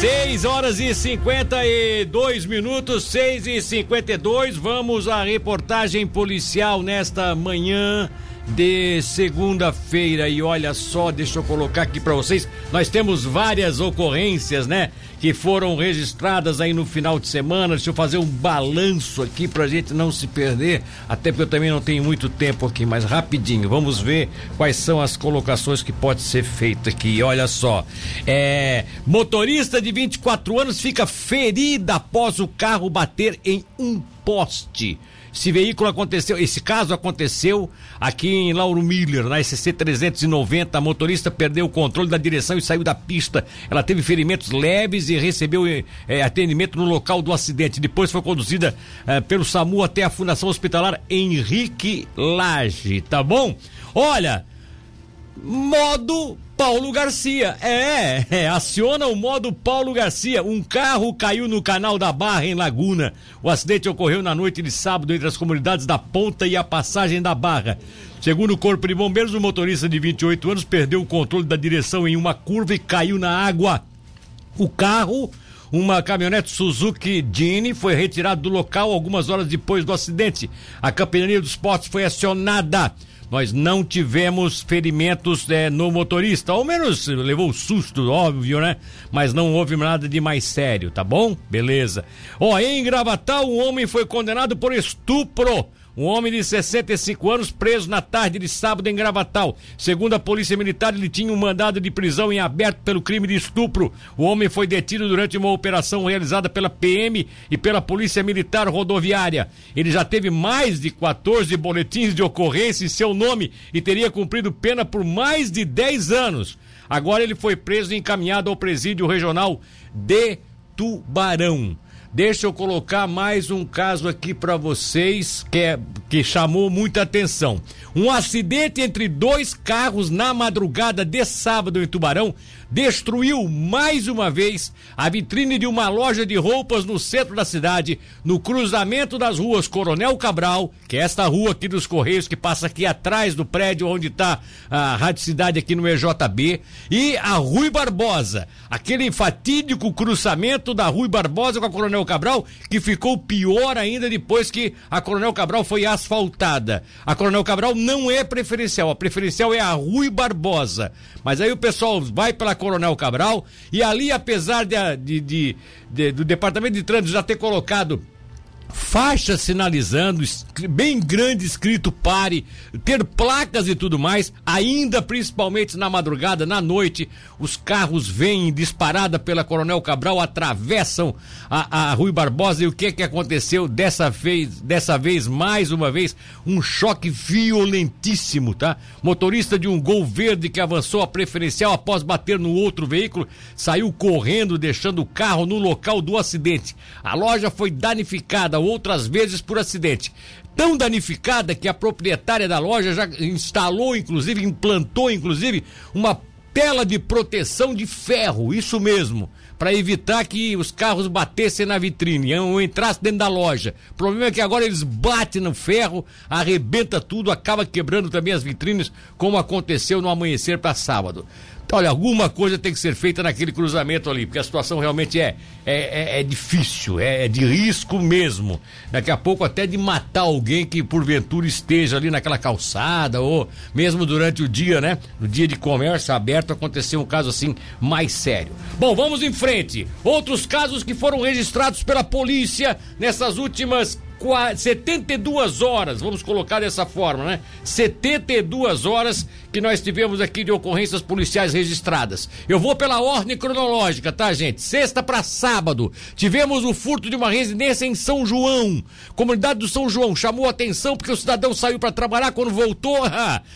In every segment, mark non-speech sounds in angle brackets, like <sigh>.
6 horas e 52 minutos, 6 e 52 Vamos à reportagem policial nesta manhã de segunda-feira. E olha só, deixa eu colocar aqui para vocês. Nós temos várias ocorrências, né? Que foram registradas aí no final de semana. Deixa eu fazer um balanço aqui pra gente não se perder. Até porque eu também não tenho muito tempo aqui, mas rapidinho. Vamos ver quais são as colocações que pode ser feito aqui. Olha só. É. Motorista de 24 anos fica ferida após o carro bater em um poste. Esse veículo aconteceu, esse caso aconteceu aqui em Lauro Miller, na SC 390. A motorista perdeu o controle da direção e saiu da pista. Ela teve ferimentos leves e recebeu eh, atendimento no local do acidente. Depois foi conduzida eh, pelo SAMU até a Fundação Hospitalar Henrique Lage, tá bom? Olha, modo Paulo Garcia. É, é, aciona o modo Paulo Garcia. Um carro caiu no canal da Barra, em Laguna. O acidente ocorreu na noite de sábado entre as comunidades da Ponta e a Passagem da Barra. Segundo o Corpo de Bombeiros, o motorista de 28 anos perdeu o controle da direção em uma curva e caiu na água. O carro uma caminhonete Suzuki Gini foi retirado do local algumas horas depois do acidente. A Capitania dos Portos foi acionada. Nós não tivemos ferimentos é, no motorista, ao menos levou susto, óbvio, né? Mas não houve nada de mais sério, tá bom? Beleza. Ó, em Gravatal, um homem foi condenado por estupro. Um homem de 65 anos preso na tarde de sábado em Gravatal. Segundo a Polícia Militar, ele tinha um mandado de prisão em aberto pelo crime de estupro. O homem foi detido durante uma operação realizada pela PM e pela Polícia Militar Rodoviária. Ele já teve mais de 14 boletins de ocorrência em seu nome e teria cumprido pena por mais de 10 anos. Agora ele foi preso e encaminhado ao presídio regional de Tubarão. Deixa eu colocar mais um caso aqui para vocês que, é, que chamou muita atenção. Um acidente entre dois carros na madrugada de sábado em Tubarão destruiu mais uma vez a vitrine de uma loja de roupas no centro da cidade, no cruzamento das ruas Coronel Cabral, que é esta rua aqui dos Correios que passa aqui atrás do prédio onde está a Rádio Cidade aqui no EJB, e a Rui Barbosa, aquele fatídico cruzamento da Rui Barbosa com a Coronel Cabral, que ficou pior ainda depois que a Coronel Cabral foi asfaltada. A Coronel Cabral não é preferencial, a preferencial é a Rui Barbosa. Mas aí o pessoal vai pela Coronel Cabral. E ali, apesar de, de, de, de do Departamento de Trânsito já ter colocado faixa sinalizando, bem grande escrito pare, ter placas e tudo mais, ainda principalmente na madrugada, na noite, os carros vêm disparada pela Coronel Cabral, atravessam a, a Rui Barbosa e o que que aconteceu dessa vez, dessa vez, mais uma vez, um choque violentíssimo, tá? Motorista de um Gol Verde que avançou a preferencial após bater no outro veículo, saiu correndo, deixando o carro no local do acidente. A loja foi danificada, outras vezes por acidente. Tão danificada que a proprietária da loja já instalou, inclusive, implantou, inclusive, uma tela de proteção de ferro, isso mesmo, para evitar que os carros batessem na vitrine ou entrassem dentro da loja. O problema é que agora eles batem no ferro, arrebenta tudo, acaba quebrando também as vitrines, como aconteceu no amanhecer para sábado. Olha, alguma coisa tem que ser feita naquele cruzamento ali, porque a situação realmente é, é, é, é difícil, é, é, de risco mesmo. Daqui a pouco até de matar alguém que porventura esteja ali naquela calçada, ou mesmo durante o dia, né? No dia de comércio aberto, aconteceu um caso assim mais sério. Bom, vamos em frente. Outros casos que foram registrados pela polícia nessas últimas 72 horas, vamos colocar dessa forma, né? 72 horas que nós tivemos aqui de ocorrências policiais registradas. Eu vou pela ordem cronológica, tá, gente? Sexta para sábado, tivemos o furto de uma residência em São João. Comunidade do São João chamou atenção porque o cidadão saiu para trabalhar quando voltou,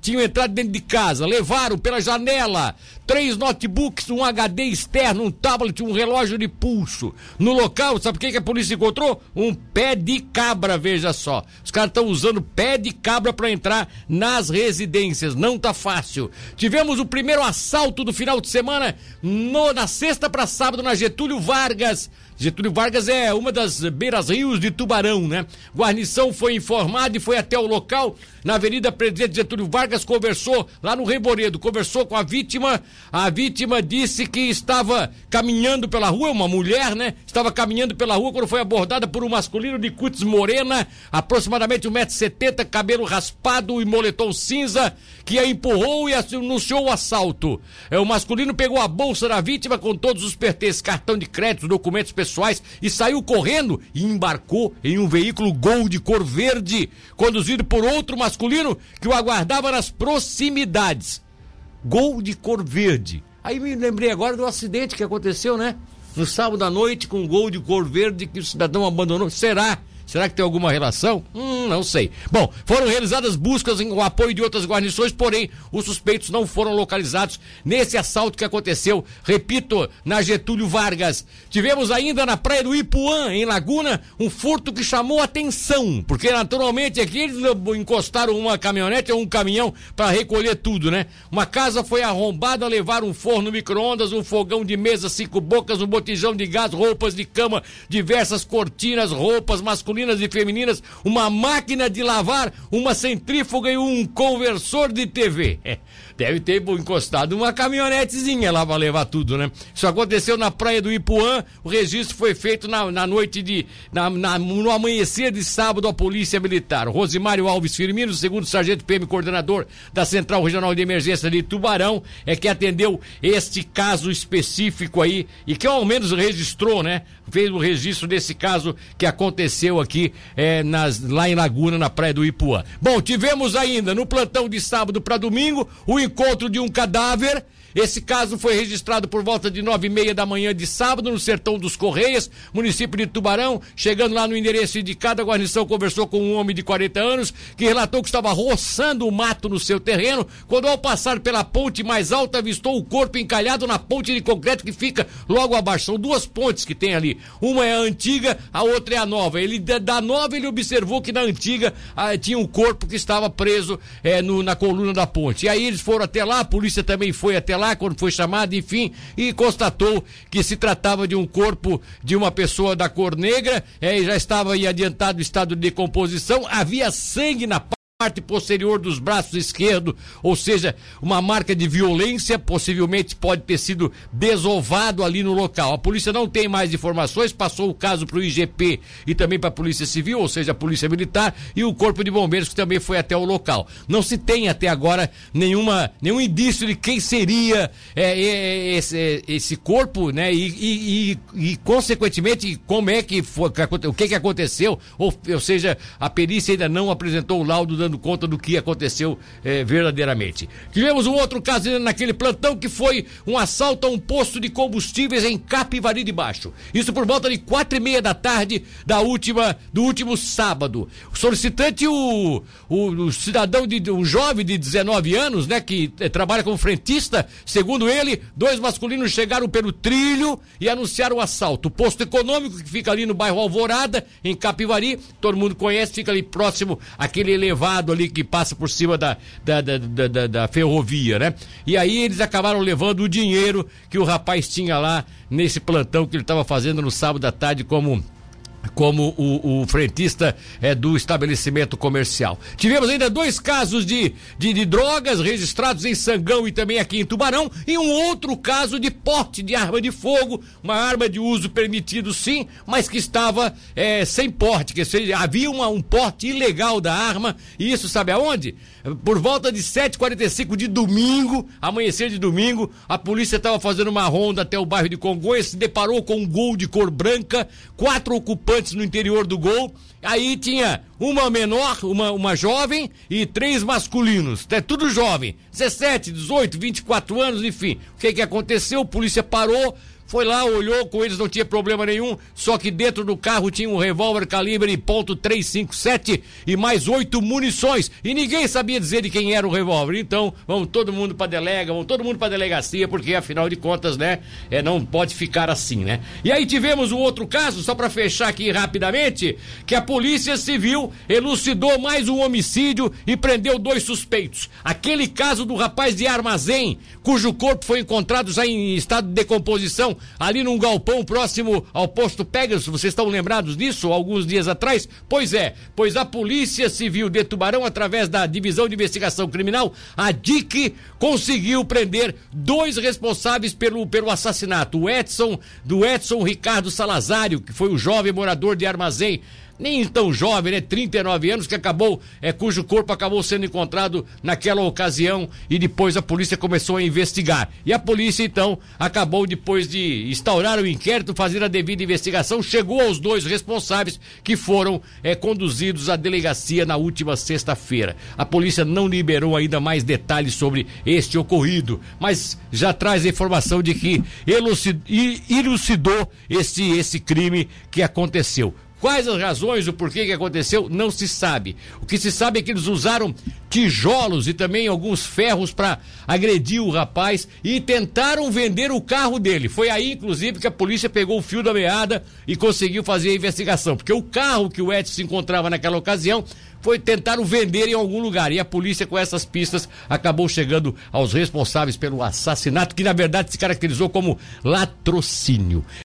tinham entrado dentro de casa, levaram pela janela três notebooks, um HD externo, um tablet, um relógio de pulso. No local, sabe o que, que a polícia encontrou? Um pé de cabra, veja só. Os caras estão usando pé de cabra para entrar nas residências. Não tá fácil. Tivemos o primeiro assalto do final de semana no, na sexta para sábado na Getúlio Vargas Getúlio Vargas é uma das beiras-rios de Tubarão, né? Guarnição foi informada e foi até o local, na Avenida Presidente Getúlio Vargas, conversou lá no Reboredo, conversou com a vítima. A vítima disse que estava caminhando pela rua, uma mulher, né? Estava caminhando pela rua quando foi abordada por um masculino de cutis morena, aproximadamente 1,70m, cabelo raspado e moletom cinza, que a empurrou e anunciou o assalto. É, o masculino pegou a bolsa da vítima com todos os pertences, cartão de crédito, documentos pessoais pessoais e saiu correndo e embarcou em um veículo Gol de cor verde, conduzido por outro masculino que o aguardava nas proximidades. Gol de cor verde. Aí me lembrei agora do acidente que aconteceu, né? No sábado à noite, com um gol de cor verde que o cidadão abandonou. Será? Será que tem alguma relação? Hum, não sei. Bom, foram realizadas buscas o apoio de outras guarnições, porém, os suspeitos não foram localizados nesse assalto que aconteceu, repito, na Getúlio Vargas. Tivemos ainda na praia do Ipuã, em Laguna, um furto que chamou atenção, porque naturalmente aqui eles encostaram uma caminhonete ou um caminhão para recolher tudo, né? Uma casa foi arrombada, levaram um forno micro-ondas, um fogão de mesa, cinco bocas, um botijão de gás, roupas de cama, diversas cortinas, roupas masculinas masculinas e femininas, uma máquina de lavar, uma centrífuga e um conversor de TV. <laughs> Deve ter encostado uma caminhonetezinha lá para levar tudo, né? Isso aconteceu na praia do Ipuã, o registro foi feito na, na noite de. Na, na, no amanhecer de sábado à Polícia Militar. Rosimário Alves Firmino, segundo sargento PM, coordenador da Central Regional de Emergência de Tubarão, é que atendeu este caso específico aí e que ao menos registrou, né? Fez o registro desse caso que aconteceu aqui é, nas, lá em Laguna, na praia do Ipuã. Bom, tivemos ainda no plantão de sábado para domingo o encontro de um cadáver esse caso foi registrado por volta de nove e meia da manhã de sábado no Sertão dos Correias, município de Tubarão. Chegando lá no endereço indicado, a guarnição conversou com um homem de 40 anos que relatou que estava roçando o mato no seu terreno quando, ao passar pela ponte mais alta, avistou o corpo encalhado na ponte de concreto que fica logo abaixo. São duas pontes que tem ali. Uma é a antiga, a outra é a nova. Ele da nova ele observou que na antiga ah, tinha um corpo que estava preso eh, no, na coluna da ponte. E aí eles foram até lá, a polícia também foi até lá lá quando foi chamado, enfim, e constatou que se tratava de um corpo de uma pessoa da cor negra, é, já estava em adiantado estado de decomposição, havia sangue na parte posterior dos braços esquerdo, ou seja, uma marca de violência, possivelmente pode ter sido desovado ali no local. A polícia não tem mais informações, passou o caso para o IGP e também para a Polícia Civil, ou seja, a Polícia Militar e o Corpo de Bombeiros que também foi até o local. Não se tem até agora nenhuma, nenhum indício de quem seria é, é, é esse, é, esse, corpo, né? E, e, e, e, consequentemente como é que foi, o que que aconteceu, ou, ou seja, a perícia ainda não apresentou o laudo dando conta do que aconteceu eh, verdadeiramente. Tivemos um outro caso naquele plantão que foi um assalto a um posto de combustíveis em Capivari de Baixo. Isso por volta de quatro e meia da tarde da última, do último sábado. O solicitante, o, o, o cidadão, de, um jovem de 19 anos, né, que eh, trabalha como frentista, segundo ele, dois masculinos chegaram pelo trilho e anunciaram o assalto. O posto econômico que fica ali no bairro Alvorada, em Capivari, todo mundo conhece, fica ali próximo àquele elevado ali que passa por cima da, da, da, da, da ferrovia, né? E aí eles acabaram levando o dinheiro que o rapaz tinha lá nesse plantão que ele estava fazendo no sábado à tarde como como o, o frentista é, do estabelecimento comercial. Tivemos ainda dois casos de, de, de, drogas registrados em Sangão e também aqui em Tubarão, e um outro caso de porte de arma de fogo, uma arma de uso permitido sim, mas que estava é, sem porte, que seja, havia uma, um porte ilegal da arma, e isso sabe aonde? Por volta de 7h45 de domingo, amanhecer de domingo, a polícia estava fazendo uma ronda até o bairro de Congonhas, se deparou com um gol de cor branca, quatro ocupantes no interior do gol. Aí tinha uma menor, uma, uma jovem e três masculinos. É tudo jovem. 17, 18, 24 anos, enfim. O que que aconteceu? A polícia parou, foi lá, olhou com eles, não tinha problema nenhum, só que dentro do carro tinha um revólver calibre .357 e mais oito munições. E ninguém sabia dizer de quem era o revólver. Então, vamos todo mundo para delega, vamos todo mundo para delegacia, porque afinal de contas, né, é, não pode ficar assim, né? E aí tivemos um outro caso, só para fechar aqui rapidamente, que a Polícia Civil elucidou mais um homicídio e prendeu dois suspeitos. Aquele caso do rapaz de armazém, cujo corpo foi encontrado já em estado de decomposição ali num galpão próximo ao posto Pegasus. Vocês estão lembrados disso alguns dias atrás? Pois é, pois a Polícia Civil de Tubarão, através da Divisão de Investigação Criminal, a DIC, conseguiu prender dois responsáveis pelo, pelo assassinato. O Edson, do Edson Ricardo Salazário, que foi o jovem morador de Armazém nem tão jovem, né? 39 anos, que acabou, é, cujo corpo acabou sendo encontrado naquela ocasião e depois a polícia começou a investigar. E a polícia, então, acabou, depois de instaurar o inquérito, fazer a devida investigação, chegou aos dois responsáveis que foram é, conduzidos à delegacia na última sexta-feira. A polícia não liberou ainda mais detalhes sobre este ocorrido, mas já traz a informação de que elucidou esse, esse crime que aconteceu. Quais as razões, o porquê que aconteceu, não se sabe. O que se sabe é que eles usaram tijolos e também alguns ferros para agredir o rapaz e tentaram vender o carro dele. Foi aí, inclusive, que a polícia pegou o fio da meada e conseguiu fazer a investigação. Porque o carro que o Edson se encontrava naquela ocasião foi tentaram vender em algum lugar. E a polícia, com essas pistas, acabou chegando aos responsáveis pelo assassinato, que na verdade se caracterizou como latrocínio.